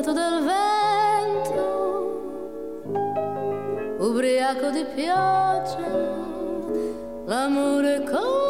tormentato dal vento, ubriaco di pioggia, l'amore come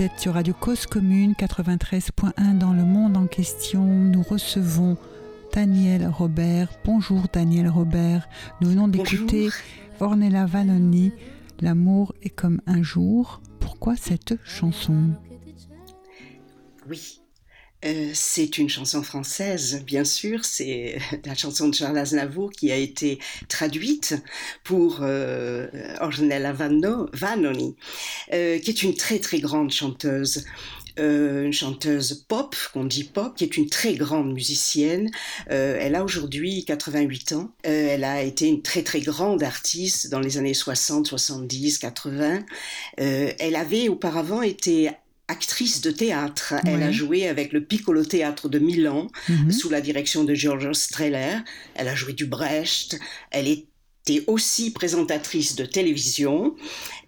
Vous êtes sur Radio Cause Commune 93.1 dans le monde en question. Nous recevons Daniel Robert. Bonjour Daniel Robert. Nous venons d'écouter Ornella Vanoni. L'amour est comme un jour. Pourquoi cette chanson? Oui, euh, c'est une chanson française, bien sûr. C'est la chanson de Charles Aznavour qui a été traduite pour euh, Ornella Vanoni, euh, qui est une très très grande chanteuse. Euh, une chanteuse pop, qu'on dit pop, qui est une très grande musicienne. elle a aujourd'hui 88 ans. elle a été une très très grande artiste dans les années 60, 70, 80. elle avait auparavant été actrice de théâtre. Elle a joué avec le Piccolo Théâtre de Milan mhm. sous la direction de Giorgio Streller. Elle a joué du Brecht. Elle est aussi présentatrice de télévision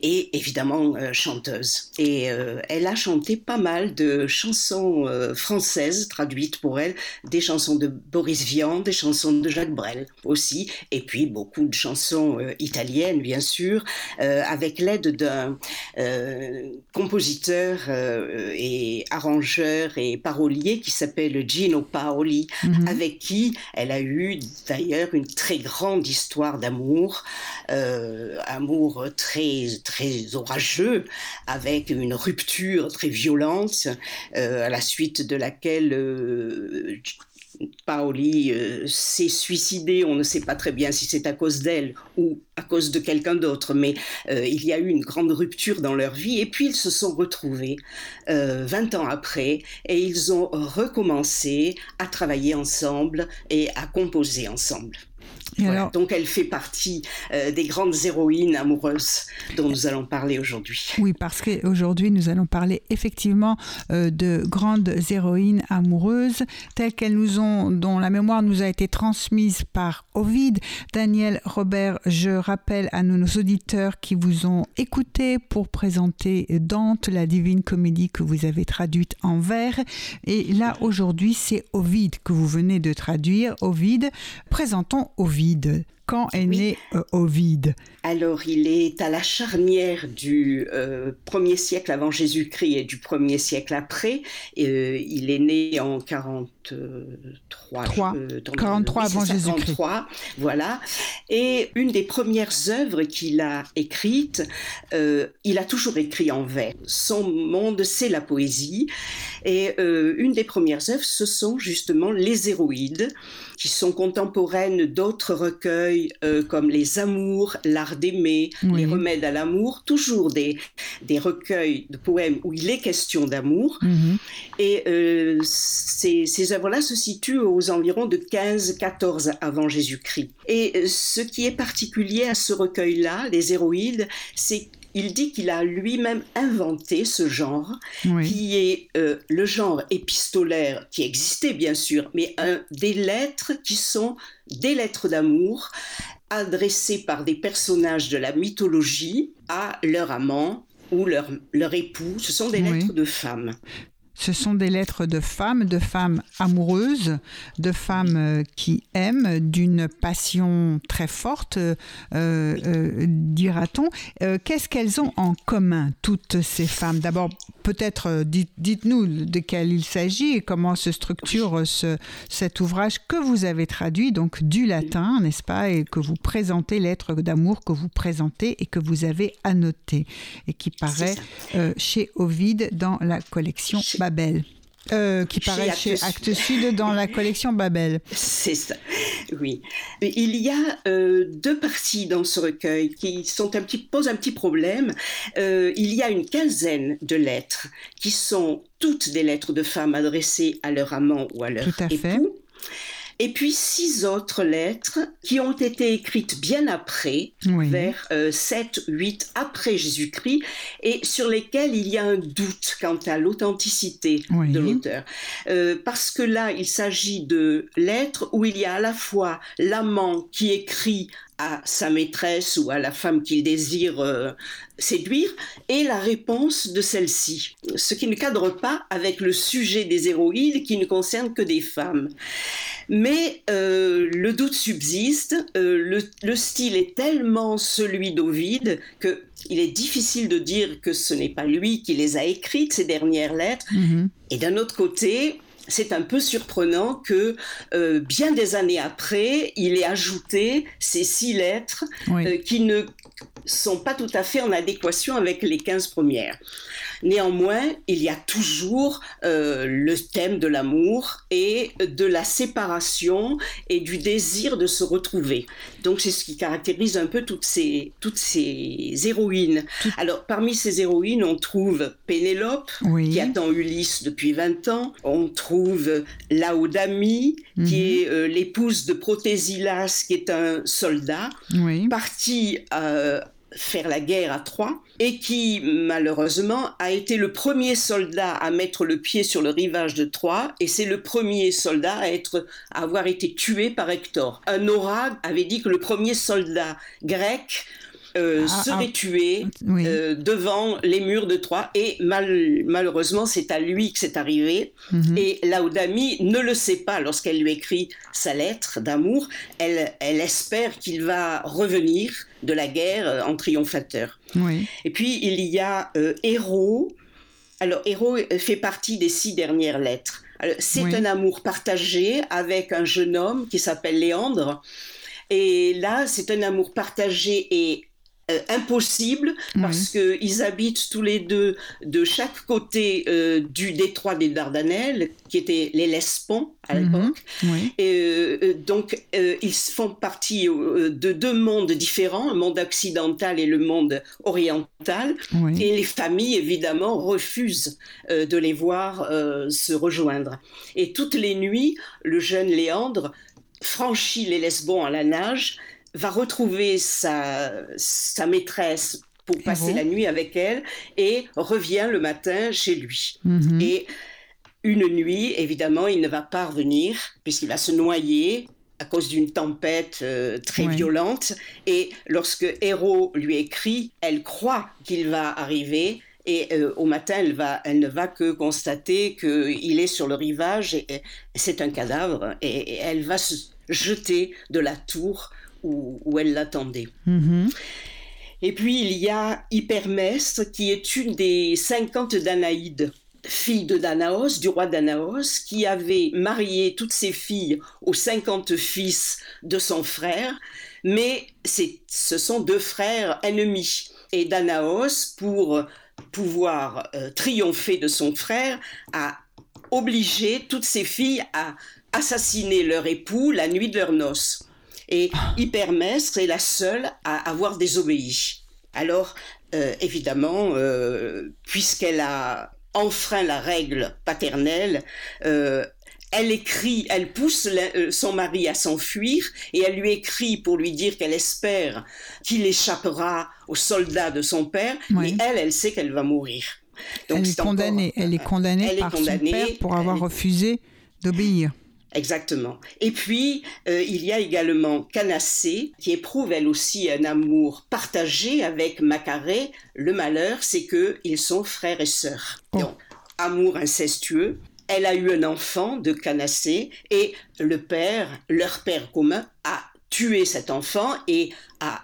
et évidemment euh, chanteuse. Et euh, elle a chanté pas mal de chansons euh, françaises traduites pour elle, des chansons de Boris Vian, des chansons de Jacques Brel aussi, et puis beaucoup de chansons italiennes bien sûr, avec l'aide d'un compositeur et arrangeur et parolier qui s'appelle Gino Paoli, mhm. avec qui elle a eu d'ailleurs une très grande histoire d'amour amour, euh, amour très très orageux, avec une rupture très violente, euh, à la suite de laquelle euh, Paoli s'est suicidé, on ne sait pas très bien si c'est à cause d'elle ou à cause de quelqu'un d'autre, mais il y a eu une grande rupture dans leur vie et puis ils se sont retrouvés 20 ans après et ils ont recommencé à travailler ensemble et à composer ensemble donc elle fait partie euh, des grandes héroïnes amoureuses dont nous allons parler aujourd'hui. Oui, parce qu'aujourd'hui nous allons parler effectivement euh, de grandes héroïnes amoureuses telles qu'elles nous ont, dont la mémoire nous a été transmise par Ovid. Daniel Robert, je rappelle à nos, auditeurs qui vous ont écouté pour présenter Dante, la divine comédie que vous avez traduite en vers. Et là aujourd'hui c'est Ovid que vous venez de traduire. Ovid, présentons Ovid. Covid quand est né euh, Ovide Alors, il est à la charnière du euh, 1er siècle avant Jésus-Christ et du 1er siècle après. Euh, il est né en 43. 43 avant Jésus-Christ. Voilà. Et une des premières œuvres qu'il a écrites, il a toujours écrit en vers. Son monde, c'est la poésie. Et une des premières œuvres, ce sont justement les héroïdes qui sont contemporaines d'autres recueils euh, comme Les Amours, L'Art d'aimer, Les Remèdes à l'amour, toujours des, des recueils de poèmes où il est question d'amour. Mhm. Et euh, ces, ces œuvres-là se situent aux environs de 15-14 avant Jésus-Christ. Et euh, ce qui est particulier à ce recueil-là, Les Héroïdes, c'est il dit qu'il a lui-même inventé ce genre, qui est euh, le genre épistolaire qui existait bien sûr, mais un, des lettres qui sont des lettres d'amour adressées par des personnages de la mythologie à leur amant ou leur, leur époux. Ce sont des lettres de femmes. Ce sont des lettres de femmes, de femmes amoureuses, de femmes euh, qui aiment, d'une passion très forte, euh, euh, dira-t-on. Qu'est-ce qu'elles ont en commun, toutes ces femmes? D'abord, peut-être euh, dites-nous de quel il s'agit et comment se structure ce, cet ouvrage que vous avez traduit donc du latin, n'est-ce pas, et que vous présentez, lettre d'amour que vous présentez et que vous avez annoté et qui paraît chez Ovide dans la collection Babel. Euh, qui paraît chez Actes Sud dans la collection Babel. C'est ça, oui. Il y a euh, deux parties dans ce recueil qui sont un petit, posent un petit problème. Euh, il y a une quinzaine de lettres qui sont toutes des lettres de femmes adressées à leur amant ou à leur Tout à époux. Fait et puis six autres lettres qui ont été écrites bien après, vers 7, euh, 8 après Jésus-Christ, et sur lesquelles il y a un doute quant à l'authenticité de l'auteur. Euh, parce que là, il s'agit de lettres où il y a à la fois l'amant qui écrit à sa maîtresse ou à la femme qu'il désire euh, séduire et la réponse de celle-ci, ce qui ne cadre pas avec le sujet des héroïdes qui ne concerne que des femmes. Mais euh, le doute subsiste, euh, le, style est tellement celui d'Ovide que il est difficile de dire que ce n'est pas lui qui les a écrites, ces dernières lettres. Mm-hmm. Et d'un autre côté, c'est un peu surprenant que euh, bien des années après, il ait ajouté ces six lettres euh, qui ne sont pas tout à fait en adéquation avec les 15 premières. Néanmoins, il y a toujours euh, le thème de l'amour et de la séparation et du désir de se retrouver. Donc c'est ce qui caractérise un peu toutes ces, toutes ces héroïnes. Alors parmi ces héroïnes, on trouve Pénélope, qui attend Ulysse depuis 20 ans. On trouve Laodamie, qui mhm. est euh, l'épouse de Protésilas, qui est un soldat, parti euh, faire la guerre à Troie et qui malheureusement a été le premier soldat à mettre le pied sur le rivage de Troie et c'est le premier soldat à, être, avoir été tué par Hector. Un oracle avait dit que le premier soldat grec euh, ah, serait ah. tué euh, devant les murs de Troie. Et malheureusement, c'est à lui que c'est arrivé. Mhm. Et Laodamie ne le sait pas lorsqu'elle lui écrit sa lettre d'amour. Elle, elle espère qu'il va revenir de la guerre euh, en triomphateur. Et puis, il y a Héros. Alors, Héros fait partie des six dernières lettres. C'est un amour partagé avec un jeune homme qui s'appelle Léandre. Et là, c'est un amour partagé et euh, impossible parce qu'ils habitent tous les deux de chaque côté euh, du détroit des Dardanelles, qui étaient les Lespons à mhm. l'époque. Et euh, donc, ils font partie de deux mondes différents, le monde occidental et le monde oriental. Et les familles, évidemment, refusent de les voir se rejoindre. Et toutes les nuits, le jeune Léandre franchit les Lesbons à la nage va retrouver sa, sa maîtresse pour passer la nuit avec elle et revient le matin chez lui. Mhm. Et une nuit, évidemment, il ne va pas revenir puisqu'il va se noyer à cause d'une tempête euh, très violente. Et lorsque Héros lui écrit, elle croit qu'il va arriver. Et euh, au matin, elle, va, elle ne va que constater qu'il est sur le rivage et, c'est un cadavre. Et, et, elle va se jeter de la tour où, elle l'attendait. Mm-hmm. Et puis il y a Hypermestre, qui est une des 50 Danaïdes, fille de Danaos, du roi Danaos, qui avait marié toutes ses filles aux 50 fils de son frère, mais ce sont deux frères ennemis. Et Danaos, pour pouvoir euh, triompher de son frère, a obligé toutes ses filles à assassiner leur époux la nuit de leurs noces. Et Hypermestre est la seule à avoir désobéi. Alors, euh, évidemment, euh, puisqu'elle a enfreint la règle paternelle, euh, elle écrit, elle pousse son mari à s'enfuir et elle lui écrit pour lui dire qu'elle espère qu'il échappera aux soldats de son père, mais elle, elle sait qu'elle va mourir. Donc, elle, est condamnée. elle est condamnée par son père pour avoir refusé d'obéir. Exactement. Et puis, euh, il y a également Canassé, qui éprouve elle aussi un amour partagé avec Macaré. Le malheur, c'est qu'ils sont frères et sœurs. Oh. Donc, amour incestueux. Elle a eu un enfant de Canassé et le père, leur père commun, a tué cet enfant et a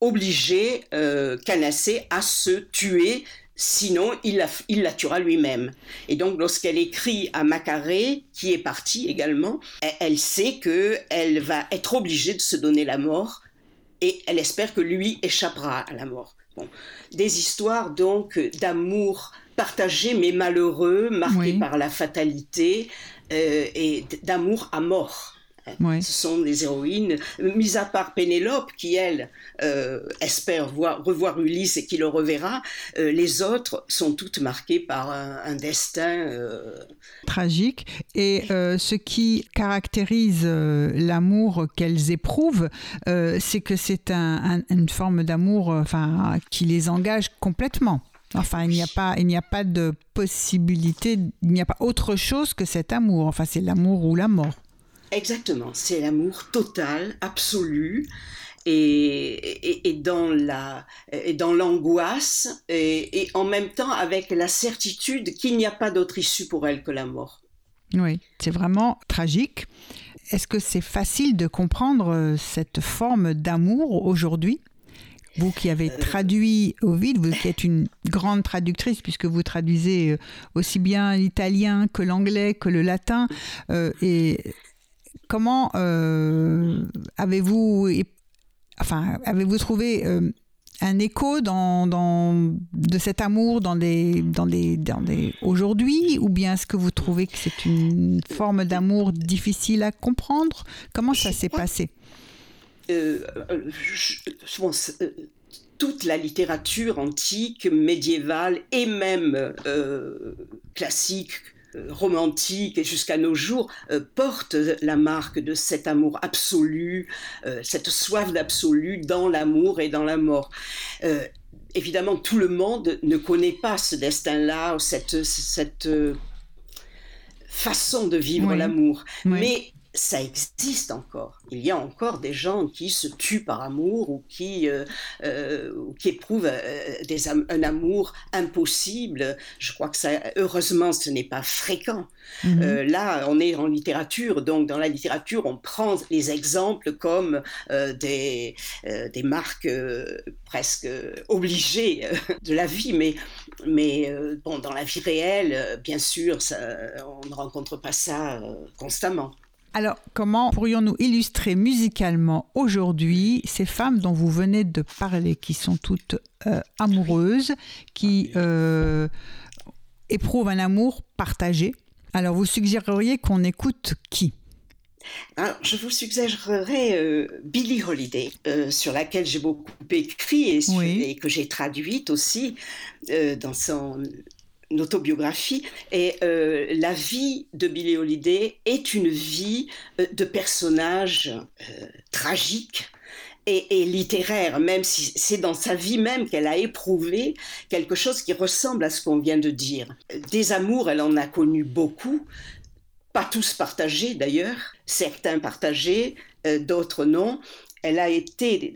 obligé euh, Canassé à se tuer Sinon, il la, il la tuera lui-même. Et donc, lorsqu'elle écrit à Macaré, qui est parti également, elle, elle sait qu'elle va être obligée de se donner la mort et elle espère que lui échappera à la mort. Bon. Des histoires donc d'amour partagé mais malheureux, marqué Oui. par la fatalité euh, et d'amour à mort. Ce sont des héroïnes, mis à part Pénélope, qui elle euh, espère voir, revoir Ulysse et qui le reverra, euh, les autres sont toutes marquées par un, un destin. euh, tragique. Et ce qui caractérise l'amour qu'elles éprouvent, c'est que c'est un- un- une forme d'amour enfin, qui les engage complètement. Enfin, il n'y a pas, il n'y a pas de possibilité, il n'y a pas autre chose que cet amour. Enfin, c'est l'amour ou la mort. Exactement, c'est l'amour total, absolu. Et, et, et dans la et dans l'angoisse et, et en même temps avec la certitude qu'il n'y a pas d'autre issue pour elle que la mort. Oui, c'est vraiment tragique. Est-ce que c'est facile de comprendre euh, cette forme d'amour aujourd'hui? Vous qui avez traduit Ovid, vous qui êtes une grande traductrice puisque vous traduisez euh, aussi bien l'italien que l'anglais que le latin. euh, et comment euh, avez-vous, enfin, avez-vous trouvé euh, un écho dans, dans- de cet amour dans des, dans des, dans des aujourd'hui? Ou bien est-ce que vous trouvez que c'est une forme d'amour difficile à comprendre? Comment ça s'est passé? Euh, je- je pense, euh, toute la littérature antique, médiévale et même euh, classique, romantique et jusqu'à nos jours euh, porte la marque de cet amour absolu, euh, cette soif d'absolu dans l'amour et dans la mort. Euh, évidemment, tout le monde ne connaît pas ce destin-là, cette, cette euh, façon de vivre Oui. l'amour. Oui. Mais ça existe encore. Il y a encore des gens qui se tuent par amour ou qui, euh, euh, qui éprouvent euh, des am- un amour impossible. Je crois que ça, heureusement, ce n'est pas fréquent. Mhm. Euh, là, on est en littérature, donc dans la littérature, on prend les exemples comme des, des marques presque obligées de la vie, mais, mais bon, dans la vie réelle, bien sûr, ça, on ne rencontre pas ça constamment. Alors, comment pourrions-nous illustrer musicalement aujourd'hui ces femmes dont vous venez de parler, qui sont toutes euh, amoureuses, qui euh, éprouvent un amour partagé? Alors, vous suggéreriez qu'on écoute qui? Alors, je vous suggérerais euh, Billie Holiday, euh, sur laquelle j'ai beaucoup écrit et, sur- Oui. et que j'ai traduite aussi euh, dans son autobiographie. Et euh, la vie de Billie Holiday est une vie euh, de personnage euh, tragique. Et, littéraire, même si c'est dans sa vie même qu'elle a éprouvé quelque chose qui ressemble à ce qu'on vient de dire. Des amours, elle en a connu beaucoup, pas tous partagés d'ailleurs, certains partagés, d'autres non. Elle a été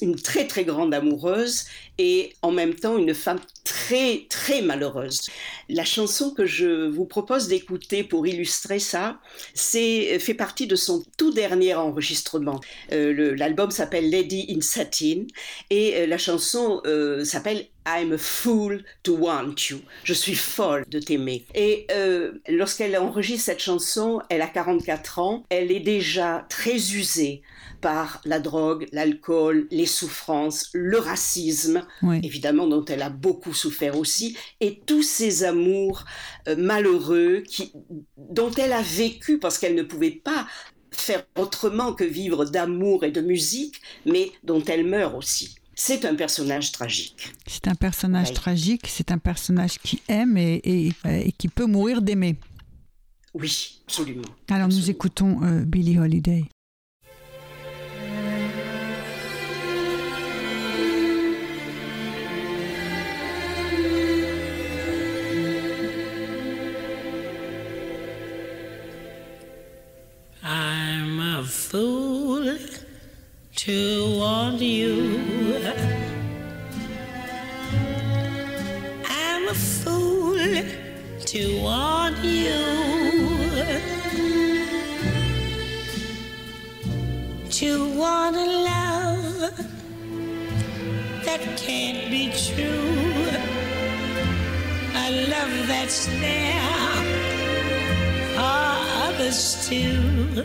une très très grande amoureuse et en même temps une femme très très malheureuse. La chanson que je vous propose d'écouter pour illustrer ça, c'est fait partie de son tout dernier enregistrement. Euh, L'album s'appelle Lady in Satin et euh, la chanson euh, s'appelle I'm a fool to want you. Je suis folle de t'aimer. Et lorsqu'elle enregistre cette chanson, elle a 44 ans, elle est déjà très usée par la drogue, l'alcool, les souffrances, le racisme, Oui. évidemment dont elle a beaucoup souffert aussi, et tous ces amours euh, malheureux qui, dont elle a vécu parce qu'elle ne pouvait pas faire autrement que vivre d'amour et de musique, mais dont elle meurt aussi. C'est un personnage tragique. C'est un personnage Oui. tragique, c'est un personnage qui aime et, et- et qui peut mourir d'aimer. Oui, absolument. Alors, nous écoutons euh, Billie Holiday. Fool to want you. I'm a fool to want you. To want a love that can't be true. I love that's there for others too.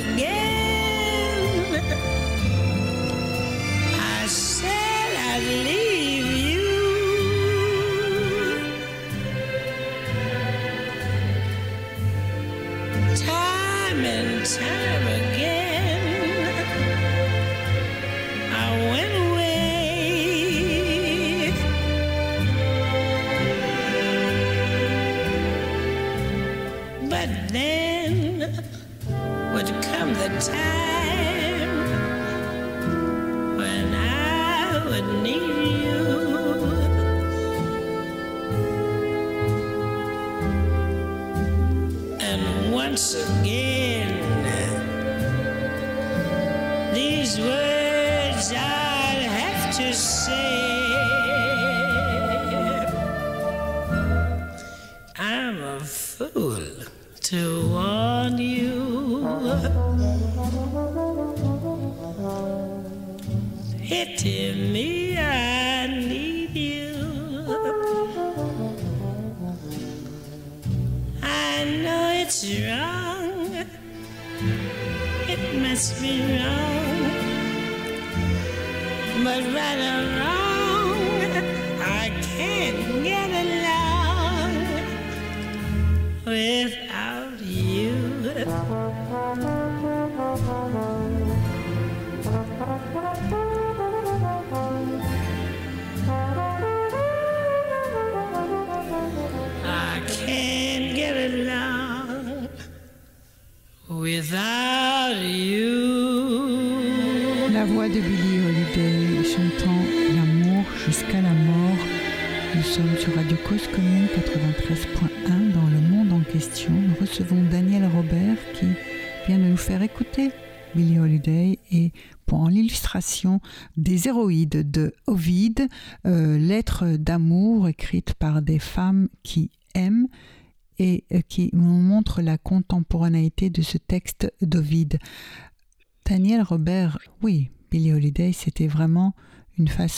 Again, to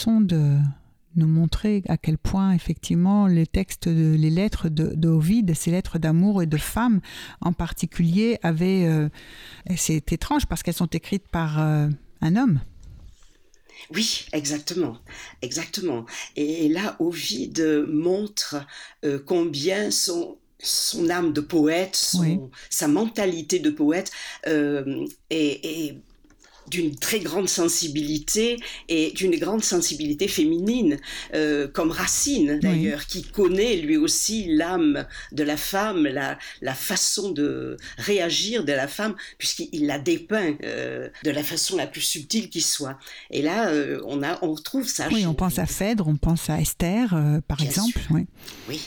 façon de nous montrer à quel point effectivement les textes, de, les lettres de, de Ovide, ces lettres d'amour et de femmes en particulier, avaient... euh, c'est étrange parce qu'elles sont écrites par euh, un homme. Oui, exactement, exactement. Et là, Ovide montre euh, combien son son âme de poète, son- Oui. sa mentalité de poète euh, est, est d'une très grande sensibilité et d'une grande sensibilité féminine, euh, comme Racine d'ailleurs, qui connaît lui aussi l'âme de la femme, la, la façon de réagir de la femme, puisqu'il la dépeint euh, de la façon la plus subtile qui soit. Et là, euh, on, a, on retrouve ça. Oui, on pense à. Phèdre, on pense à Esther, par Bien exemple. sûr. Oui. Oui,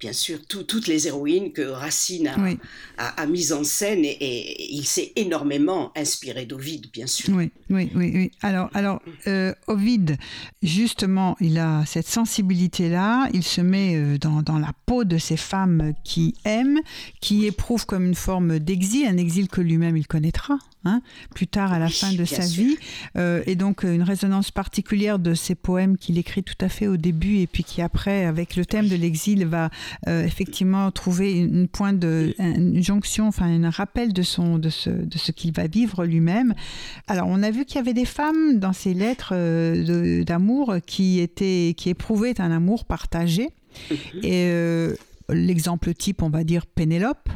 bien sûr, tout- toutes les héroïnes que Racine a, Oui. a, a mises en scène et, et il s'est énormément inspiré d'Ovide, bien sûr. Oui, oui, oui, oui. Alors, alors euh, Ovide, justement, il a cette sensibilité-là. Il se met euh, dans, dans la peau de ces femmes qui aiment, qui éprouvent comme une forme d'exil, un exil que lui-même il connaîtra. Hein, plus tard à la Oui, fin de sa sûr. vie, Euh, et donc euh, une résonance particulière de ces poèmes qu'il écrit tout à fait au début et puis qui après, avec le thème de l'exil, va euh, effectivement trouver une, pointe de, une jonction, enfin un rappel de son, de ce, de ce qu'il va vivre lui-même. Alors on a vu qu'il y avait des femmes dans ces lettres euh, d'amour qui étaient, qui éprouvaient un amour partagé. Et euh, l'exemple type, on va dire Pénélope.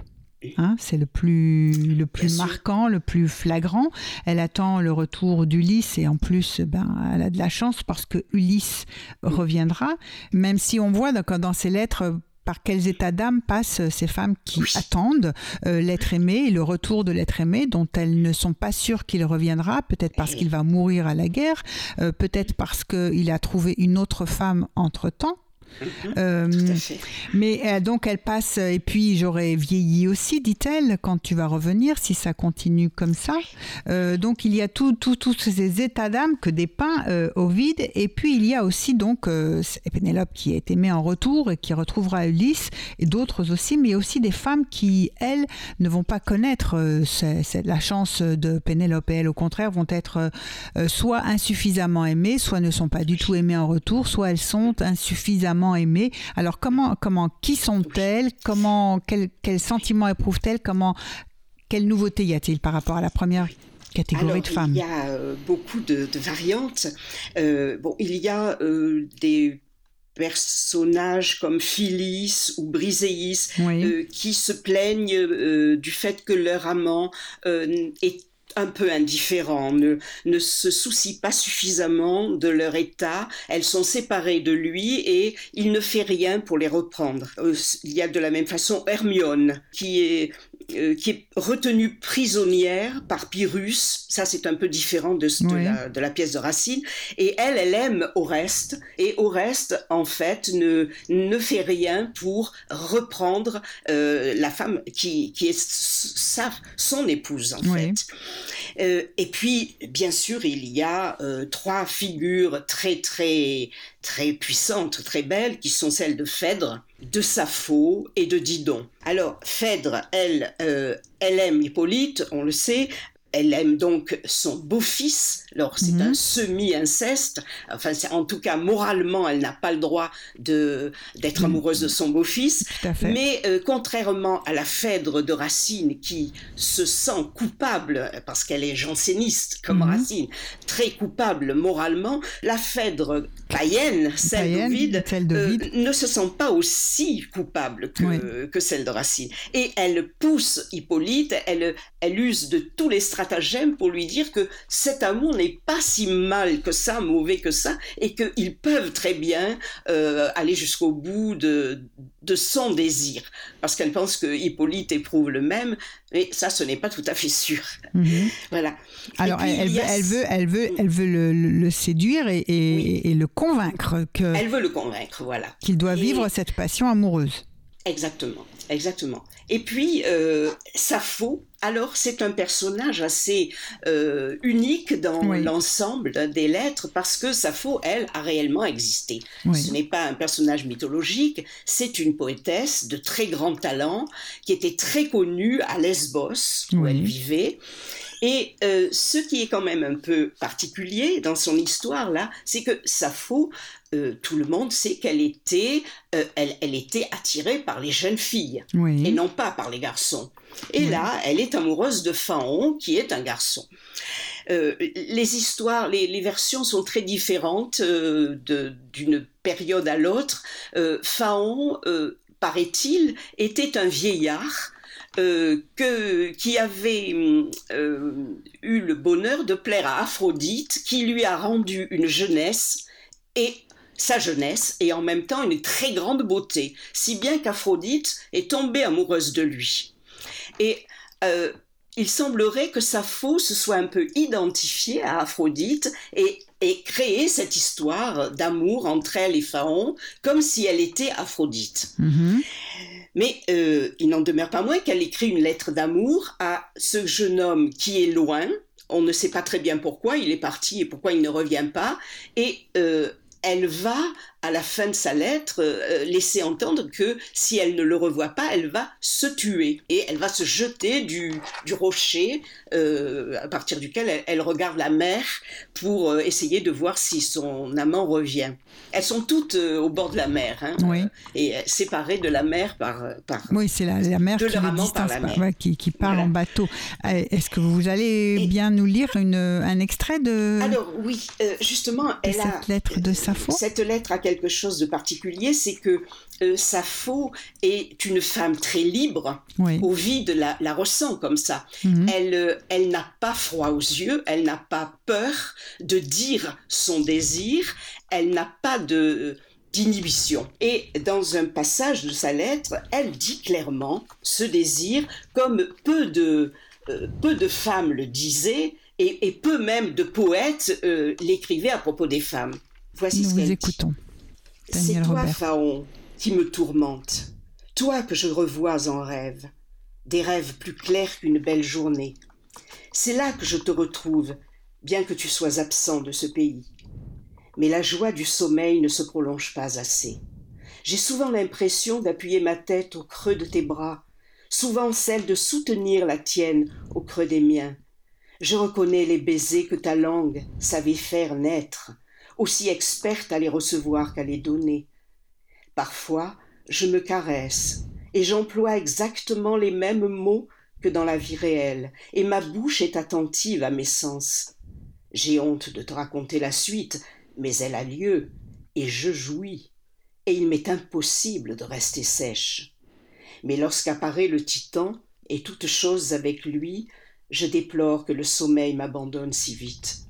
Hein, c'est le plus, le plus Bien sûr. marquant, le plus flagrant. Elle attend le retour d'Ulysse et en plus, ben, elle a de la chance parce que Ulysse reviendra. Même si on voit dans, dans ses lettres par quels états d'âme passent ces femmes qui attendent euh, l'être aimé et le retour de l'être aimé dont elles ne sont pas sûres qu'il reviendra, peut-être parce qu'il va mourir à la guerre, euh, peut-être parce qu'il a trouvé une autre femme entre-temps. Euh, mais euh, donc elle passe, et puis j'aurais vieilli aussi, dit-elle, quand tu vas revenir, si ça continue comme ça. Euh, donc il y a tous ces états d'âme que dépeint Ovide, et puis il y a aussi donc Pénélope qui a été mise en retour et qui retrouvera Ulysse, et d'autres aussi, mais aussi des femmes qui, elles, ne vont pas connaître la chance de Pénélope, et elles, au contraire, vont être soit insuffisamment aimées, soit ne sont pas du tout aimées en retour, soit elles sont insuffisamment aimées. Alors comment, comment, qui sont-elles? Comment, quels quel sentiments éprouvent-elles? Comment, quelle nouveauté y a-t-il par rapport à la première catégorie de femmes? Il y a euh, beaucoup de, variantes. Euh, bon, il y a euh, des personnages comme Phyllis ou Briséis qui se plaignent du fait que leur amant est un peu indifférents, ne, ne se soucient pas suffisamment de leur état, elles sont séparées de lui et il ne fait rien pour les reprendre. Euh, il y a de la même façon Hermione, qui est euh, qui est retenue prisonnière par Pyrrhus. Ça, c'est un peu différent de, de, la, pièce de Racine. Et elle, elle aime Oreste. Et Oreste, en fait, ne, ne fait rien pour reprendre euh, la femme qui, qui est sa, son épouse, en fait. Euh, et puis, bien sûr, il y a trois figures très, très, très puissantes, très belles, qui sont celles de Phèdre, de Sappho et de Didon. Alors, Phèdre, elle, euh, elle aime Hippolyte, on le sait, elle aime donc son beau-fils. Alors c'est un mhm. semi-inceste. Enfin, en tout cas moralement, elle n'a pas le droit de d'être amoureuse de son beau-fils. Mais euh, contrairement à la Phèdre de Racine, qui se sent coupable parce qu'elle est janséniste comme mhm. Racine, très coupable moralement, la Phèdre païenne, celle d'Ovide, euh, ne se sent pas aussi coupable que, que celle de Racine. Et elle pousse Hippolyte. Elle elle use de tous les stratégies stratagème pour lui dire que cet amour n'est pas si mal que ça, mauvais que ça, et qu'ils peuvent très bien euh, aller jusqu'au bout de, de son désir. Parce qu'elle pense que Hippolyte éprouve le même, mais ça, ce n'est pas tout à fait sûr. Mhm. Voilà. Alors, elle, veut, elle, veut, elle veut, elle veut le, séduire et, et, le convaincre que. Elle veut le convaincre, voilà. Qu'il doit vivre cette passion amoureuse. Exactement, exactement. Et puis, euh, Sappho, alors c'est un personnage assez euh, unique dans l'ensemble des lettres parce que Sappho, elle, a réellement existé. Ce n'est pas un personnage mythologique, c'est une poétesse de très grand talent qui était très connue à Lesbos, où elle vivait. Et euh, ce qui est quand même un peu particulier dans son histoire là, c'est que Sappho, euh, tout le monde sait qu'elle était, euh, elle, était attirée par les jeunes filles et non pas par les garçons. Et là, elle est amoureuse de Phaon, qui est un garçon. les histoires, les, versions sont très différentes d'une période à l'autre. Phaon, paraît-il, était un vieillard euh, que, qui avait euh, eu le bonheur de plaire à Aphrodite, qui lui a rendu une jeunesse et sa jeunesse et en même temps une très grande beauté, si bien qu'Aphrodite est tombée amoureuse de lui. Et euh, il semblerait que Sappho se soit un peu identifiée à Aphrodite et, et créé cette histoire d'amour entre elle et Phaon comme si elle était Aphrodite. Mm-hmm. Mais euh, il n'en demeure pas moins qu'elle écrit une lettre d'amour à ce jeune homme qui est loin. On ne sait pas très bien pourquoi il est parti et pourquoi il ne revient pas. Et euh, elle va à la fin de sa lettre, euh, laisser entendre que si elle ne le revoit pas, elle va se tuer. Et elle va se jeter du, du rocher euh, à partir duquel elle, regarde la mer pour euh, essayer de voir si son amant revient. Elles sont toutes au bord de la mer hein, et séparées de la mer par... par oui, c'est la, la, mer, qui, qui, qui, part en bateau. Est-ce que vous allez bien nous lire une, un extrait de... Alors oui, justement, elle cette a... lettre de Sappho Cette lettre à quelque chose de particulier, c'est que euh, Sappho est une femme très libre. Au vide, la, la ressent comme ça. Mhm. Elle, euh, elle n'a pas froid aux yeux, elle n'a pas peur de dire son désir, elle n'a pas de d'inhibition. Et dans un passage de sa lettre, elle dit clairement ce désir, comme peu de, euh, peu de femmes le disaient, et, peu même de poètes euh, l'écrivaient à propos des femmes. Voici Nous ce vous écoutons. C'est toi, Phaon, qui me tourmente, toi que je revois en rêve, des rêves plus clairs qu'une belle journée. C'est là que je te retrouve, bien que tu sois absent de ce pays mais la joie du sommeil ne se prolonge pas assez. J'ai souvent l'impression d'appuyer ma tête au creux de tes bras, souvent celle de soutenir la tienne au creux des miens. Je reconnais les baisers que ta langue savait faire naître, aussi experte à les recevoir qu'à les donner. Parfois, je me caresse, et j'emploie exactement les mêmes mots que dans la vie réelle, et ma bouche est attentive à mes sens. J'ai honte de te raconter la suite, mais elle a lieu, et je jouis, et il m'est impossible de rester sèche. Mais lorsqu'apparaît le titan, et toute chose avec lui, je déplore que le sommeil m'abandonne si vite.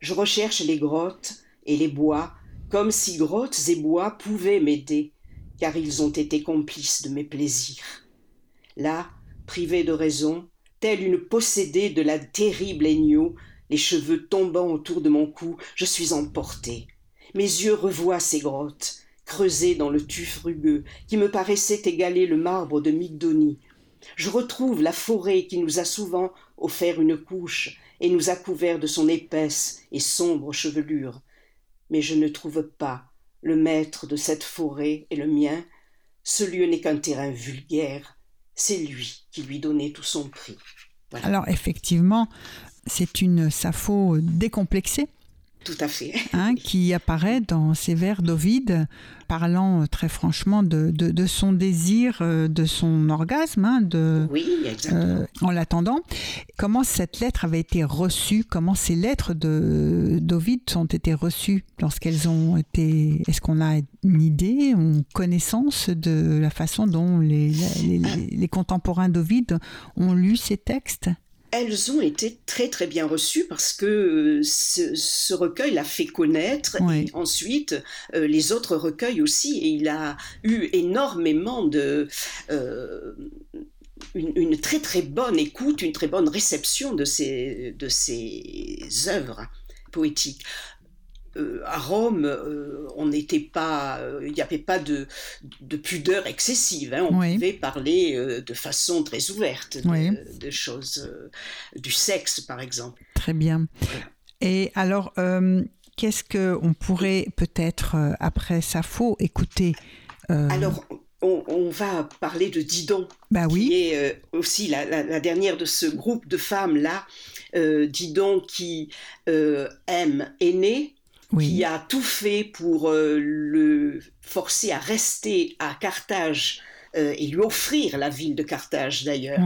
Je recherche les grottes et les bois, comme si grottes et bois pouvaient m'aider, car ils ont été complices de mes plaisirs. Là, privé de raison, telle une possédée de la terrible Aignaux, les cheveux tombant autour de mon cou, je suis emporté. Mes yeux revoient ces grottes, creusées dans le tuf rugueux, qui me paraissait égaler le marbre de Migdonie. Je retrouve la forêt qui nous a souvent offert une couche et nous a couverts de son épaisse et sombre chevelure. Mais je ne trouve pas le maître de cette forêt et le mien. Ce lieu n'est qu'un terrain vulgaire. C'est lui qui lui donnait tout son prix. Alors effectivement, c'est une Sappho décomplexée. Tout à fait. Hein, qui apparaît dans ces vers d'Ovide, parlant très franchement de, son désir, euh, de son orgasme, hein, de, oui, euh, en l'attendant. Comment cette lettre avait été reçue? Comment ces lettres d'Ovide ont été reçues lorsqu'elles ont été... Est-ce qu'on a une idée, une connaissance de la façon dont les, les contemporains d'Ovide ont lu ces textes? Elles ont été très très bien reçues parce que euh, ce, recueil l'a fait connaître et ensuite euh, les autres recueils aussi et il a eu énormément de euh, une, très très bonne écoute, une très bonne réception de ces, de ces œuvres poétiques. Euh, à Rome, euh, on n'était pas, euh, il n'y avait pas de, pudeur excessive. Hein. on pouvait parler de façon très ouverte de, choses, du sexe par exemple. Très bien. Et alors, qu'est-ce que on pourrait peut-être après Sappho écouter Alors. On, va parler de Didon, bah oui. qui est aussi la, dernière de ce groupe de femmes là. Didon qui aime Aîné, qui a tout fait pour euh, le forcer à rester à Carthage euh, et lui offrir la ville de Carthage d'ailleurs,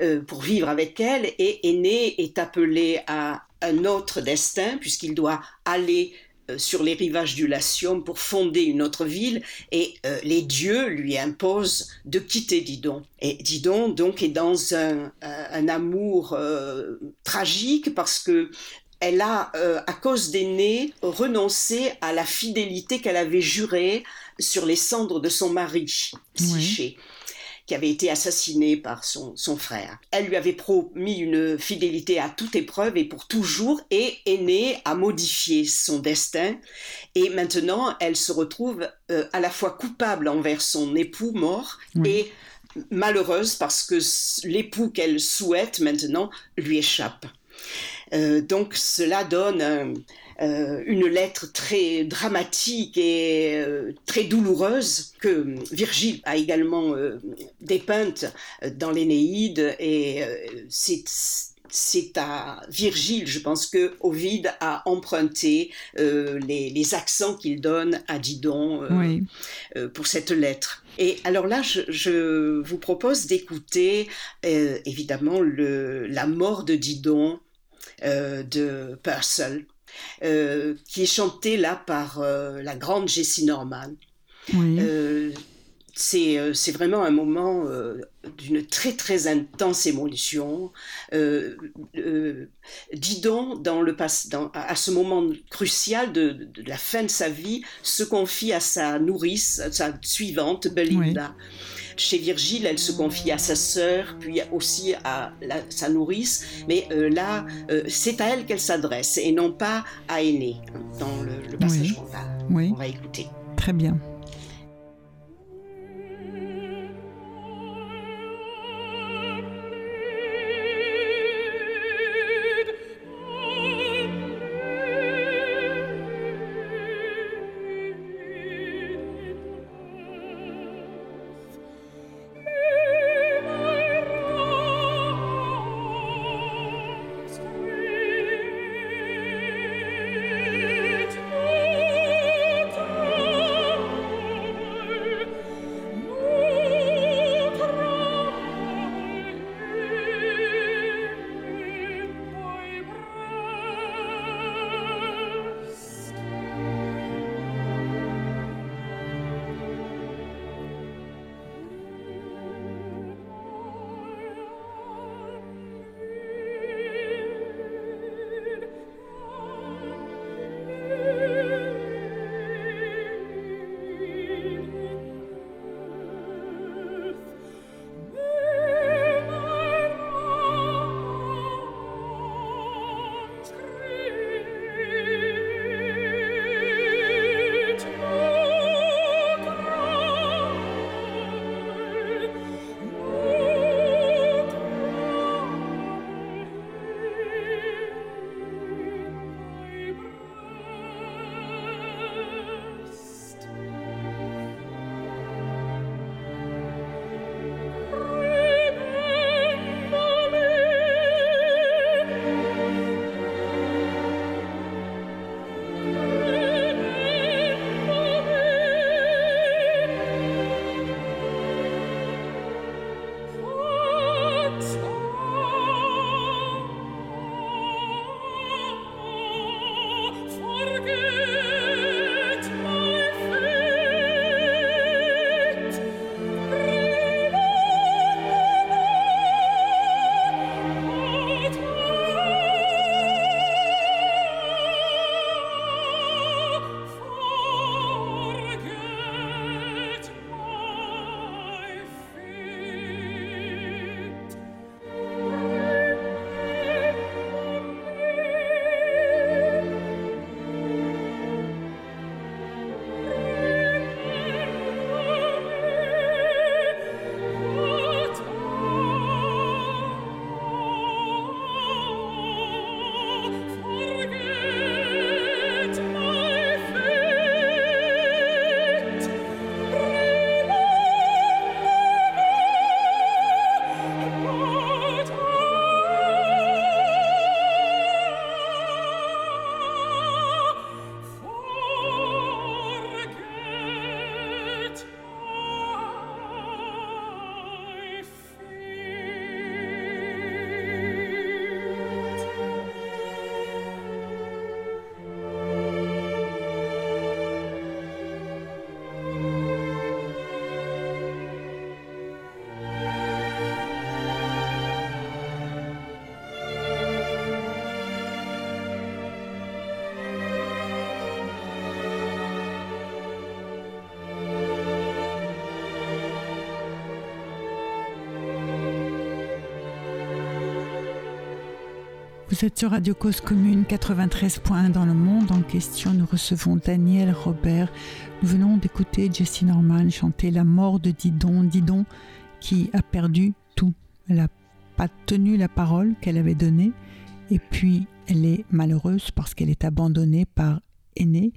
euh, pour vivre avec elle. Et Aîné est appelé à un autre destin puisqu'il doit aller sur les rivages du Latium pour fonder une autre ville et les dieux lui imposent de quitter Didon. Et Didon donc est dans un, un amour tragique parce que elle a, euh, à cause des renoncé à la fidélité qu'elle avait jurée sur les cendres de son mari, Psyché, qui avait été assassiné par son, son, frère. Elle lui avait promis une fidélité à toute épreuve et pour toujours, et Aîné a modifié son destin. Et maintenant, elle se retrouve euh, à la fois coupable envers son époux mort et malheureuse parce que l'époux qu'elle souhaite maintenant lui échappe. Euh, donc cela donne euh, une lettre très dramatique et euh, très douloureuse que Virgile a également dépeinte dans l'Énéide et c'est c'est à Virgile, je pense que Ovide a emprunté les, accents qu'il donne à Didon pour cette lettre. Et alors là, je, vous propose d'écouter évidemment le, la mort de Didon euh, de Purcell, euh, qui est chanté là par euh, la grande Jessie Norman. c'est c'est vraiment un moment d'une très très intense émotion. Didon, dans le dans, à ce moment crucial de, de, la fin de sa vie, se confie à sa nourrice, à sa suivante, Belinda. Chez Virgile, elle se confie à sa sœur, puis aussi à sa nourrice, mais euh, là, euh, c'est à elle qu'elle s'adresse et non pas à Aîné, dans le, passage qu'on va, va écouter. Très bien. Vous êtes sur Radio Cause Commune 93.1 dans le monde. En question, nous recevons Daniel Robert. Nous venons d'écouter Jessie Norman chanter La mort de Didon. Didon qui a perdu tout. Elle n'a pas tenu la parole qu'elle avait donnée. Et puis, elle est malheureuse parce qu'elle est abandonnée par Aîné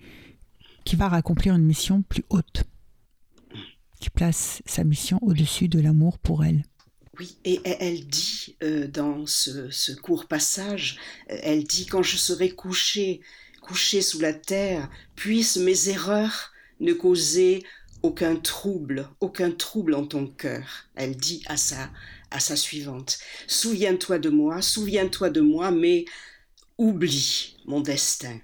qui va accomplir une mission plus haute, qui place sa mission au-dessus de l'amour pour elle. Oui, et elle dit euh, dans ce, court passage, elle dit quand je serai couché, couché sous la terre, puissent mes erreurs ne causer aucun trouble, aucun trouble en ton cœur. Elle dit à sa, à sa suivante, souviens-toi de moi, souviens-toi de moi, mais oublie mon destin.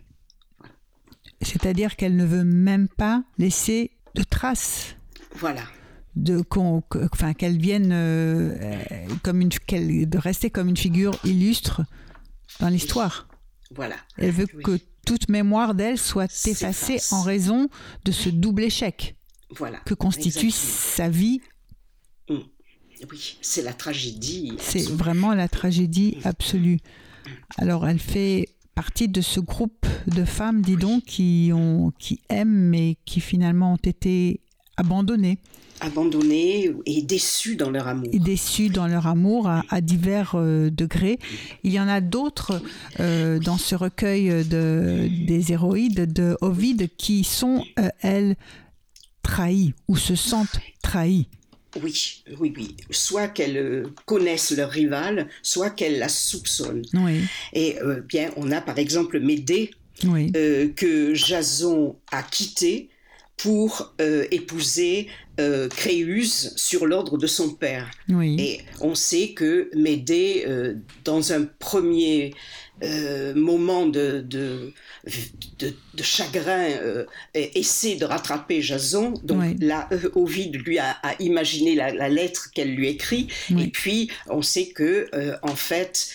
C'est-à-dire qu'elle ne veut même pas laisser de traces. Voilà de enfin qu'elle vienne comme une de rester comme une figure illustre dans l'histoire. Voilà. Elle veut que toute mémoire d'elle soit effacée en raison de ce double échec. Voilà. Que constitue sa vie. Mm. Oui, c'est la tragédie. C'est vraiment la tragédie absolue. Alors elle fait partie de ce groupe de femmes, dis donc, qui, ont, qui aiment mais qui finalement ont été abandonnées abandonnés et déçus dans leur amour. Et déçus dans leur amour à, divers euh, degrés. Il y en a d'autres euh, dans ce recueil de, des héroïdes de Ovide qui sont, euh, elles, trahies ou se sentent trahies. Oui, oui, oui. Soit qu'elles connaissent leur rival, soit qu'elles la soupçonnent. Oui. Et bien, on a par exemple Médée, que Jason a quitté pour épouser euh, Créus sur l'ordre de son père. Et on sait que Médée, euh, dans un premier euh, moment de, de, de, chagrin euh, essaie de rattraper Jason. Donc là, Ovide lui a, imaginé la, lettre qu'elle lui écrit. Et puis, on sait que, en fait,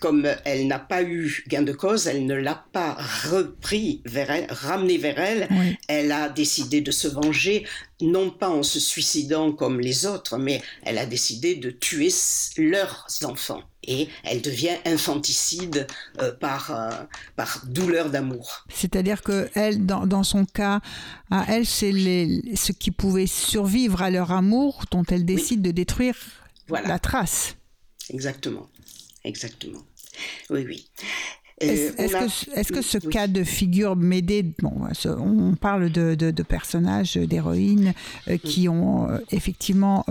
comme elle n'a pas eu gain de cause, elle ne l'a pas repris vers elle, ramené vers elle. Elle a décidé de se venger, non pas en se suicidant comme les autres, mais elle a décidé de tuer leurs enfants et elle devient infanticide euh, par, euh, par douleur d'amour. C'est-à-dire que elle, dans, dans, son cas, à elle, c'est ce qui pouvait survivre à leur amour dont elle décide de détruire la trace. Exactement, exactement. Oui, oui. Euh, est-ce que, ce cas de figure Médée, bon, on parle de, de, personnages, d'héroïnes qui ont effectivement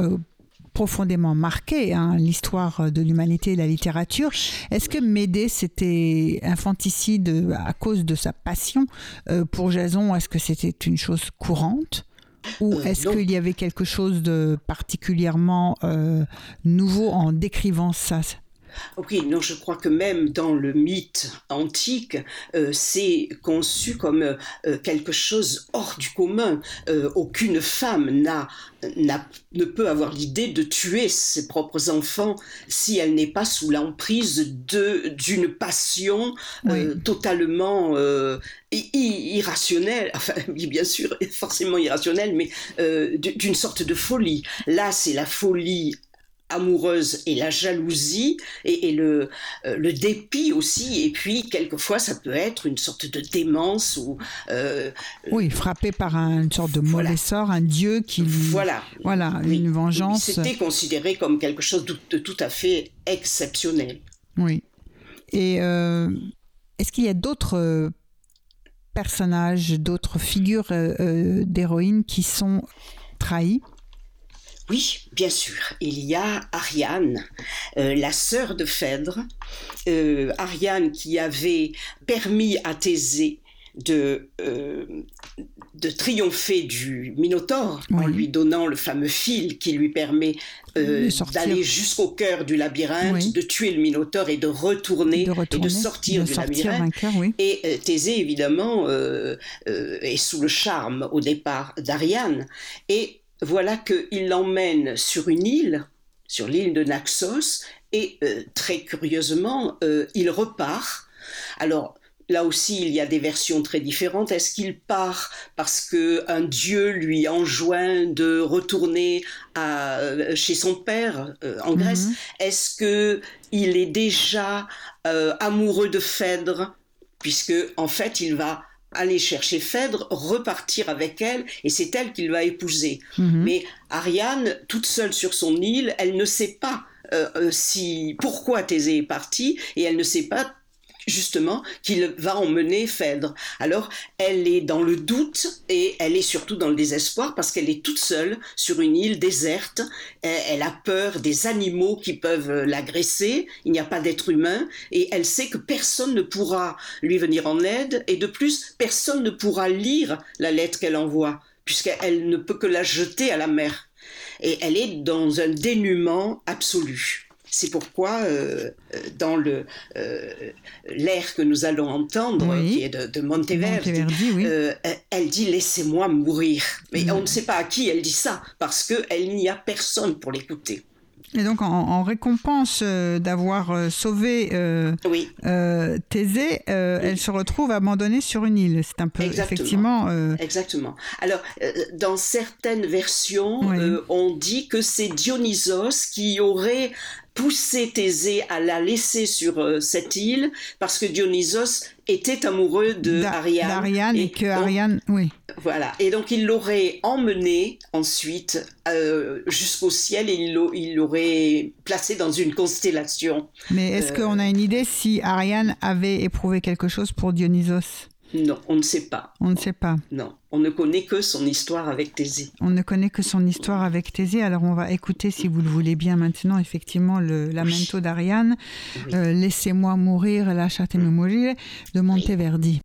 profondément marqué hein, l'histoire de l'humanité et de la littérature. Est-ce que Médée, c'était infanticide à cause de sa passion euh, pour Jason? Est-ce que c'était une chose courante? Ou euh, est-ce qu'il y avait quelque chose de particulièrement euh, nouveau en décrivant ça? Oui, non, je crois que même dans le mythe antique, euh, c'est conçu comme euh, quelque chose hors du commun. Euh, aucune femme n'a, ne peut avoir l'idée de tuer ses propres enfants si elle n'est pas sous l'emprise de, d'une passion totalement irrationnelle, enfin bien sûr forcément irrationnelle, mais d'une sorte de folie. Là, c'est la folie amoureuse et la jalousie et, le, euh, le dépit aussi. Et puis, quelquefois, ça peut être une sorte de démence ou. Euh, oui, frappé par une sorte de mauvais sort, un dieu qui. Voilà. Voilà, une vengeance. C'était considéré comme quelque chose de, tout à fait exceptionnel. Oui. Et euh, est-ce qu'il y a d'autres personnages, d'autres figures d'héroïnes qui sont trahies? Oui, bien sûr. Il y a Ariane, euh, la sœur de Phèdre, euh, Ariane qui avait permis à Thésée de, euh, de triompher du Minotaure en lui donnant le fameux fil qui lui permet d'aller jusqu'au cœur du labyrinthe, de tuer le Minotaure et de retourner, et de sortir du labyrinthe. Et Thésée, évidemment, est sous le charme au départ d'Ariane. Et voilà qu'il l'emmène sur une île, sur l'île de Naxos, et euh, très curieusement, euh, il repart. Alors, Là aussi, il y a des versions très différentes. Est-ce qu'il part parce que un dieu lui enjoint de retourner à, euh, chez son père en Grèce? Mhm. Est-ce que il est déjà amoureux de Phèdre? Puisque en fait, il va aller chercher Phèdre, repartir avec elle, et c'est elle qu'il va épouser. Mhm. Mais Ariane, toute seule sur son île, elle ne sait pas euh, euh, si pourquoi Thésée est parti, et elle ne sait pas justement qu'il va emmener Phèdre. Alors elle est dans le doute et elle est surtout dans le désespoir parce qu'elle est toute seule sur une île déserte. Elle a peur des animaux qui peuvent l'agresser. Il n'y a pas d'être humain et elle sait que personne ne pourra lui venir en aide et de plus personne ne pourra lire la lettre qu'elle envoie puisqu'elle ne peut que la jeter à la mer. Et elle est dans un dénuement absolu. C'est pourquoi dans le l'air que nous allons entendre, qui est de, Monteverdi, elle dit laissez-moi mourir. Mais mm. on ne sait pas à qui elle dit ça parce qu'il n'y a personne pour l'écouter. Et donc, en, récompense euh, d'avoir euh, sauvé euh, Thésée, elle se retrouve abandonnée sur une île. C'est un peu effectivement. Exactement. Alors, dans certaines versions, on dit que c'est Dionysos qui aurait poussé Thésée à la laisser sur euh, cette île parce que Dionysos était amoureux de Ariane. et, que Ariane, oui. Voilà. Et donc il l'aurait emmené ensuite euh, jusqu'au ciel et il l'aurait placé dans une constellation. Mais est-ce qu'on a une idée si Ariane avait éprouvé quelque chose pour Dionysos? Non, on ne sait pas. On ne sait pas. Non, on ne connaît que son histoire avec Thésée. On ne connaît que son histoire avec Thésée. Alors on va écouter, si vous le voulez bien maintenant, effectivement, le Lamento d'Ariane. Euh, Laissez-moi mourir, lasciatemi mourir, de Monteverdi.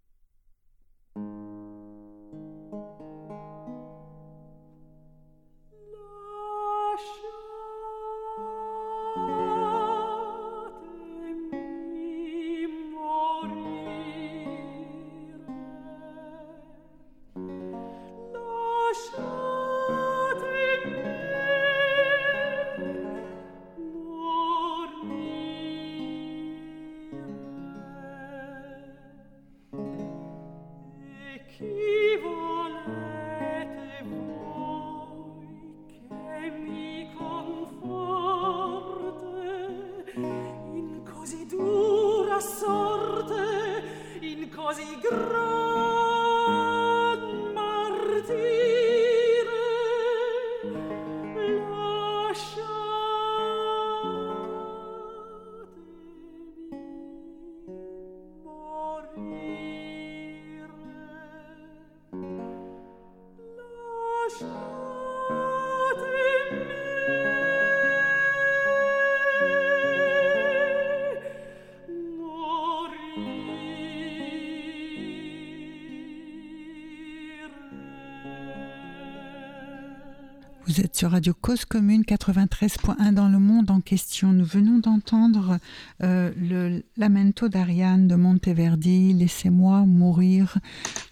Vous êtes sur Radio Cause Commune 93.1 dans le monde en question. Nous venons d'entendre euh, le Lamento d'Ariane de Monteverdi, Laissez-moi mourir.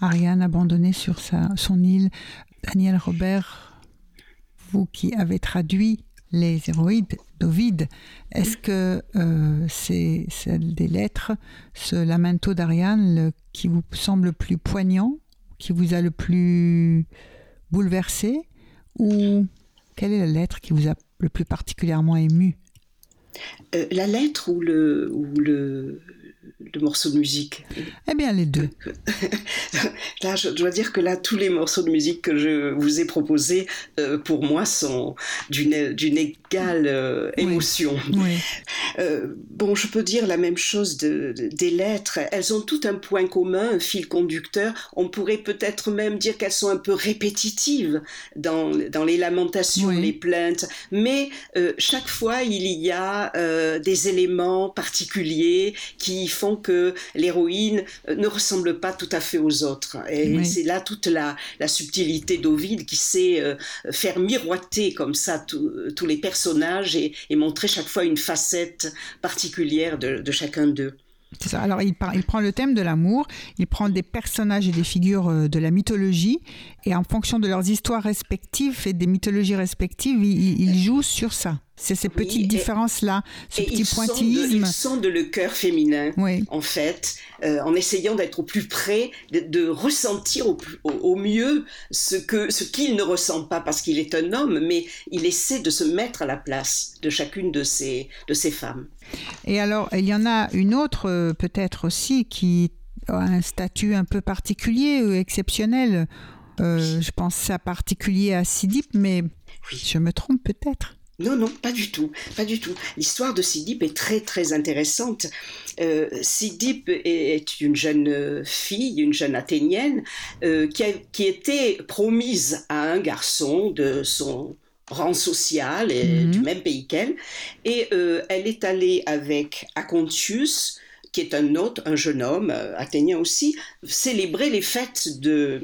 Ariane abandonnée sur sa, son île. Daniel Robert, vous qui avez traduit les héroïdes d'Ovide, est-ce que euh, c'est celle des lettres, ce Lamento d'Ariane, qui vous semble le plus poignant, qui vous a le plus bouleversé? Ou quelle est la lettre qui vous a le plus particulièrement ému? Euh, La lettre ou le, ou le, de morceaux de musique? Eh bien, les deux. là, je dois dire que là, tous les morceaux de musique que je vous ai proposés, euh, pour moi, sont d'une égale euh, émotion. Euh, bon, je peux dire la même chose de, des lettres. Elles ont tout un point commun, un fil conducteur. On pourrait peut-être même dire qu'elles sont un peu répétitives dans, dans les lamentations, les plaintes. Mais chaque fois, il y a des éléments particuliers qui font que l'héroïne euh, ne ressemble pas tout à fait aux autres. Et c'est là toute la, subtilité d'Ovide qui sait euh, faire miroiter comme ça tous les personnages et, montrer chaque fois une facette particulière de, chacun d'eux. Ça. Alors, il, il, prend le thème de l'amour, il prend des personnages et des figures euh, de la mythologie, et en fonction de leurs histoires respectives et des mythologies respectives, il, il joue sur ça. C'est ces petites différences-là, ce petit pointillisme. ils sont de le cœur féminin, en fait, euh, en essayant d'être au plus près, de, ressentir au, mieux ce que ce qu'il ne ressent pas parce qu'il est un homme, mais il essaie de se mettre à la place de chacune de ces, de ces femmes. Et alors, il y en a une autre euh, peut-être aussi qui a un statut un peu particulier ou exceptionnel. Euh, je pense à particulier à Sidip, mais je me trompe peut-être. Non, non, pas du tout, pas du tout. L'histoire de Sidip est très, très intéressante. Euh, Sidip est une jeune fille, une jeune athénienne, euh, qui, a, qui était promise à un garçon de son rang social et mhm. du même pays qu'elle, et euh, elle est allée avec Acontius qui est un autre, un jeune homme, euh, athénien aussi, célébrait les fêtes de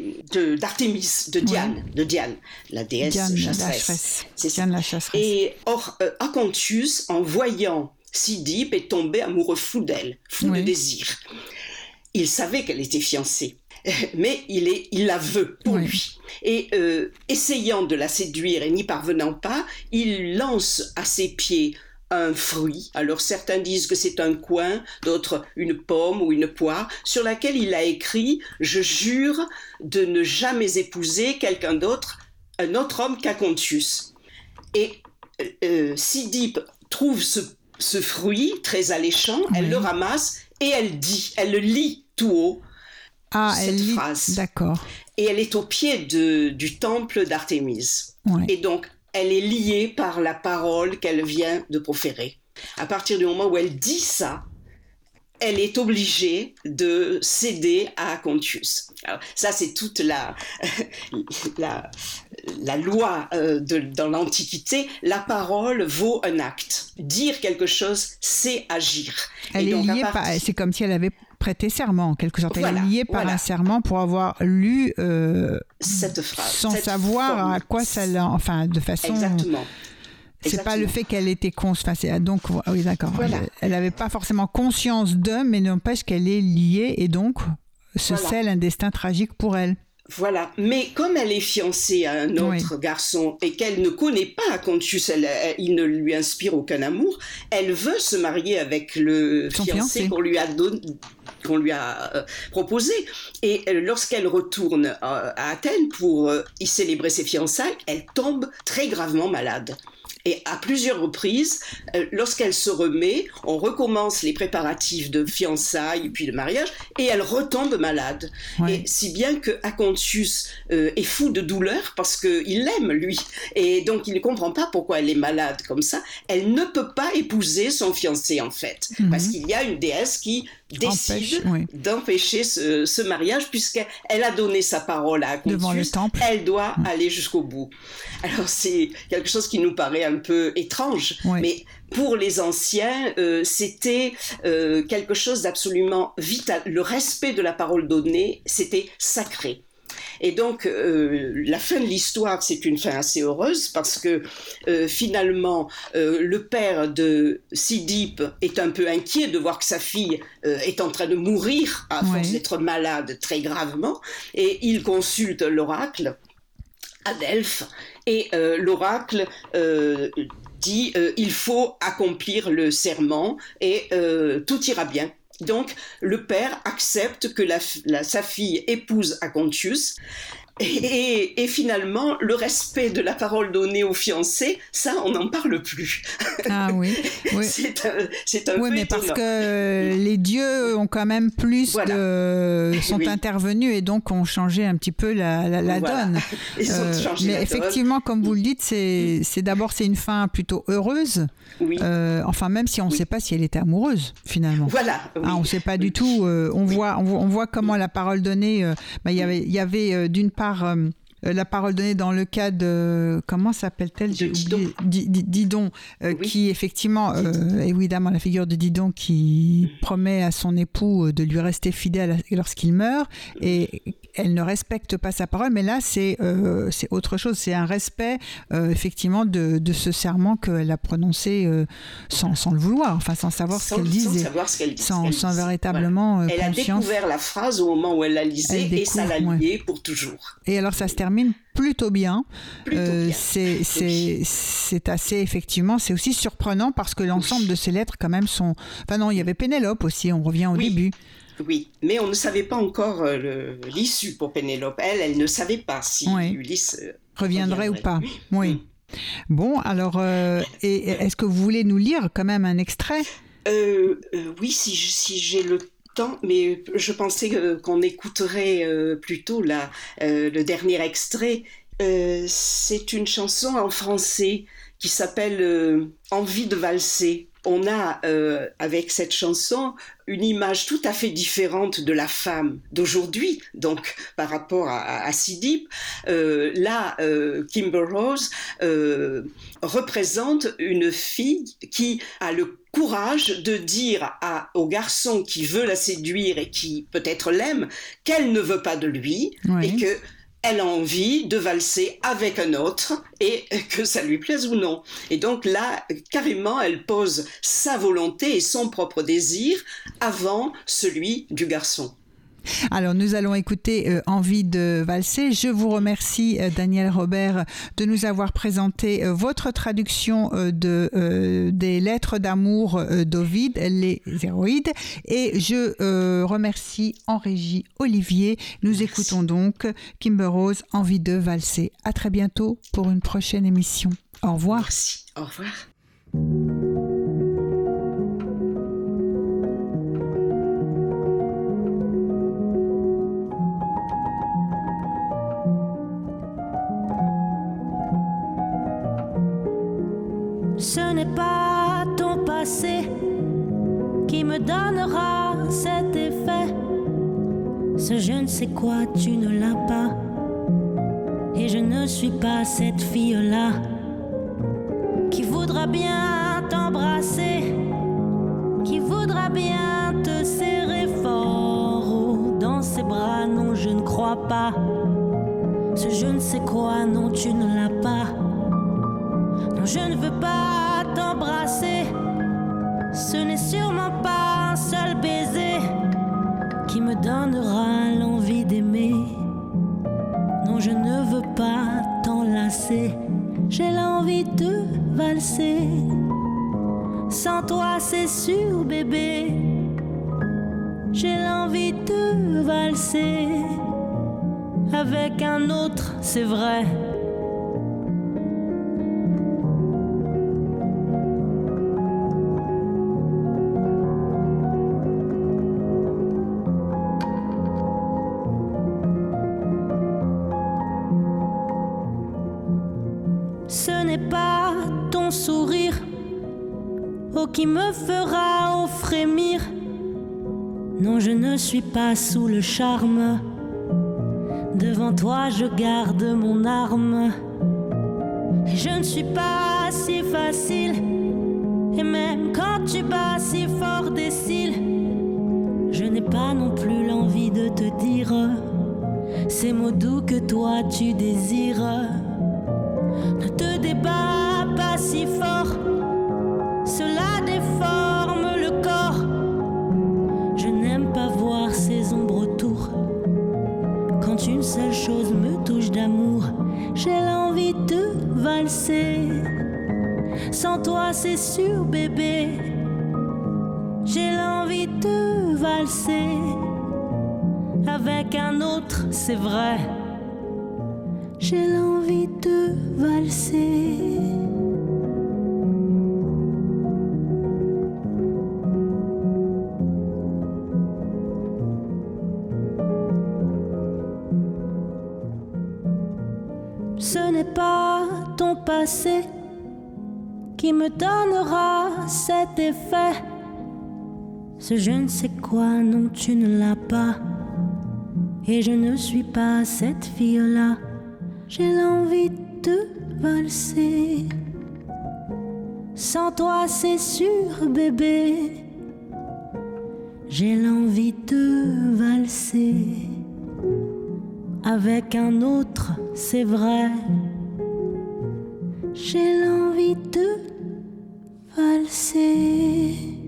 d'Artémis, de, Diane, de Diane, la déesse Diane chasseresse. la Diane la chasseresse. Et or, euh, Acontius, en voyant Sidipe, est tombé amoureux fou d'elle, fou Oui. de désir. Il savait qu'elle était fiancée, mais il, est, il la veut pour Oui. lui. Et euh, essayant de la séduire et n'y parvenant pas, il lance à ses pieds un fruit. Alors certains disent que c'est un coin, d'autres une pomme ou une poire, sur laquelle il a écrit « Je jure de ne jamais épouser quelqu'un d'autre, un autre homme qu'Acontius ». Et euh, euh, Sidipe trouve ce, ce fruit très alléchant, elle le ramasse et elle dit, elle le lit tout haut, ah, cette elle phrase. D'accord. et elle est au pied de, du temple d'Artémis. Ouais. Et donc, elle est liée par la parole qu'elle vient de proférer. À partir du moment où elle dit ça, elle est obligée de céder à Contius. Alors, ça, c'est toute la, la, la loi euh, de, dans l'Antiquité. La parole vaut un acte. Dire quelque chose, c'est agir. Elle Et est donc, liée partir- par. C'est comme si elle avait prêté serment, en quelque sorte. Elle Voilà, est liée par voilà. un serment pour avoir lu euh, cette phrase. sans cette savoir forme. à quoi ça l'a. Enfin, de façon. Exactement. C'est pas le fait qu'elle était con. Enfin, c'est- donc, ah oui, d'accord. Voilà. Elle n'avait pas forcément conscience d'eux, mais n'empêche qu'elle est liée et donc Voilà. scelle un destin tragique pour elle. Voilà, mais comme elle est fiancée à un autre garçon et qu'elle ne connaît pas Contius, elle, elle- il ne lui inspire aucun amour, elle veut se marier avec le Son fiancé fiancé. qu'on lui a donné qu'on lui a euh, proposé. Et euh, lorsqu'elle retourne euh, à Athènes pour euh, y célébrer ses fiançailles, elle tombe très gravement malade. Et à plusieurs reprises, euh, lorsqu'elle se remet, on recommence les préparatifs de fiançailles puis de mariage, et elle retombe malade. Ouais. Et si bien que Acontius euh, est fou de douleur parce qu'il l'aime, lui. Et donc il ne comprend pas pourquoi elle est malade comme ça. Elle ne peut pas épouser son fiancé, en fait. Mhm. Parce qu'il y a une déesse qui décide oui. d'empêcher ce, ce mariage puisqu'elle a donné sa parole à. Devant le temple. Elle doit aller jusqu'au bout. Alors c'est quelque chose qui nous paraît un peu étrange, Oui. mais pour les anciens, euh, c'était euh, quelque chose d'absolument vital. Le respect de la parole donnée, c'était sacré. Et donc, euh, la fin de l'histoire, c'est une fin assez heureuse parce que euh, finalement, euh, le père de Sidipe est un peu inquiet de voir que sa fille est en train de mourir à force Oui. d'être malade très gravement, et il consulte l'oracle à Delphes, et l'oracle dit il faut accomplir le serment et tout ira bien. Donc le père accepte que sa fille épouse Acontius. Et, finalement, le respect de la parole donnée aux fiancés, ça, on n'en parle plus. Ah oui. oui. C'est un, c'est un Oui, peu mais parce que les dieux ont quand même plus Voilà. de sont Oui. intervenus et donc ont changé un petit peu la, la, la Voilà. donne. Ils ont Euh, changé mais la donne. effectivement, comme vous le dites, c'est c'est d'abord c'est une fin plutôt heureuse. Oui. Euh, enfin, même si on ne sait pas si elle était amoureuse finalement. Voilà. Ah, on ne sait pas du tout. euh, on, voit, on, voit, on voit comment la parole donnée. euh, bah, Il y avait, y avait euh, d'une part euh, euh, la parole donnée dans le cas de. Comment s'appelle-t-elle J'ai Didon. oublié. Di- Di- Didon, euh, Oui. qui effectivement, euh, évidemment, la figure de Didon qui promet à son époux euh, de lui rester fidèle lorsqu'il meurt. Et elle ne respecte pas sa parole, mais là, c'est euh, c'est autre chose. C'est un respect, euh, effectivement, de, de ce serment qu'elle a prononcé euh, sans, sans le vouloir, enfin, sans savoir sans, ce qu'elle disait dit. sans, sans véritablement euh, Elle a conscience. découvert la phrase au moment où elle la lisait Elle et ça l'a découvre, ouais. liée pour toujours. Et alors ça se termine plutôt bien. Plutôt Euh, bien. c'est assez effectivement, c'est aussi surprenant parce que l'ensemble de ces lettres quand même sont. Enfin non, il y avait Pénélope aussi. On revient au Oui. début. Oui, mais on ne savait pas encore euh, l'issue pour Pénélope. Elle, elle ne savait pas si Oui. Ulysse euh, Reviendrait ou pas. Oui. Bon, alors, euh, est-ce que vous voulez nous lire quand même un extrait? Euh, oui, si, si j'ai le mais je pensais euh, qu'on écouterait euh, plutôt la, euh, le dernier extrait. C'est une chanson en français qui s'appelle Envie de valser. on a avec cette chanson une image tout à fait différente de la femme d'aujourd'hui, donc par rapport à, à, Sidip. Là, euh, Kimber Rose représente une fille qui a le courage de dire à, au garçon qui veut la séduire et qui peut-être l'aime qu'elle ne veut pas de lui Oui. et que elle a envie de valser avec un autre et que ça lui plaise ou non. Et donc là, carrément, elle pose sa volonté et son propre désir avant celui du garçon. Alors, nous allons écouter euh, Envie de valser. Je vous remercie, euh, Daniel Robert, de nous avoir présenté euh, votre traduction de, des lettres d'amour d'Ovide, les héroïdes. Et je remercie en régie Olivier. Nous Merci. écoutons donc Kimber Rose, Envie de valser. À très bientôt pour une prochaine émission. Au revoir. Merci. Au revoir. Pas ton passé qui me donnera cet effet. Ce je ne sais quoi, tu ne l'as pas. Et je ne suis pas cette fille-là qui voudra bien t'embrasser, qui voudra bien te serrer fort dans ses bras. Non, je ne crois pas. Ce je ne sais quoi, non, tu ne l'as pas. Non, je ne veux pas c'est vrai. Ce n'est pas ton sourire oh, qui me fera frémir. Non, je ne suis pas sous le charme. Devant toi, je garde mon arme. Je ne suis pas si facile. Et même quand tu bats si fort des cils, je n'ai pas non plus l'envie de te dire ces mots doux que toi tu désires. Ne te débat pas si fort, Sans toi, c'est sûr, bébé. J'ai l'envie de valser. Avec un autre, c'est vrai. J'ai l'envie de valser. Qui me donnera cet effet. Ce je ne sais quoi, non, tu ne l'as pas. Et je ne suis pas cette fille-là. J'ai l'envie de valser. Sans toi, c'est sûr, bébé. J'ai l'envie de valser. Avec un autre, c'est vrai. J'ai l'envie de valser.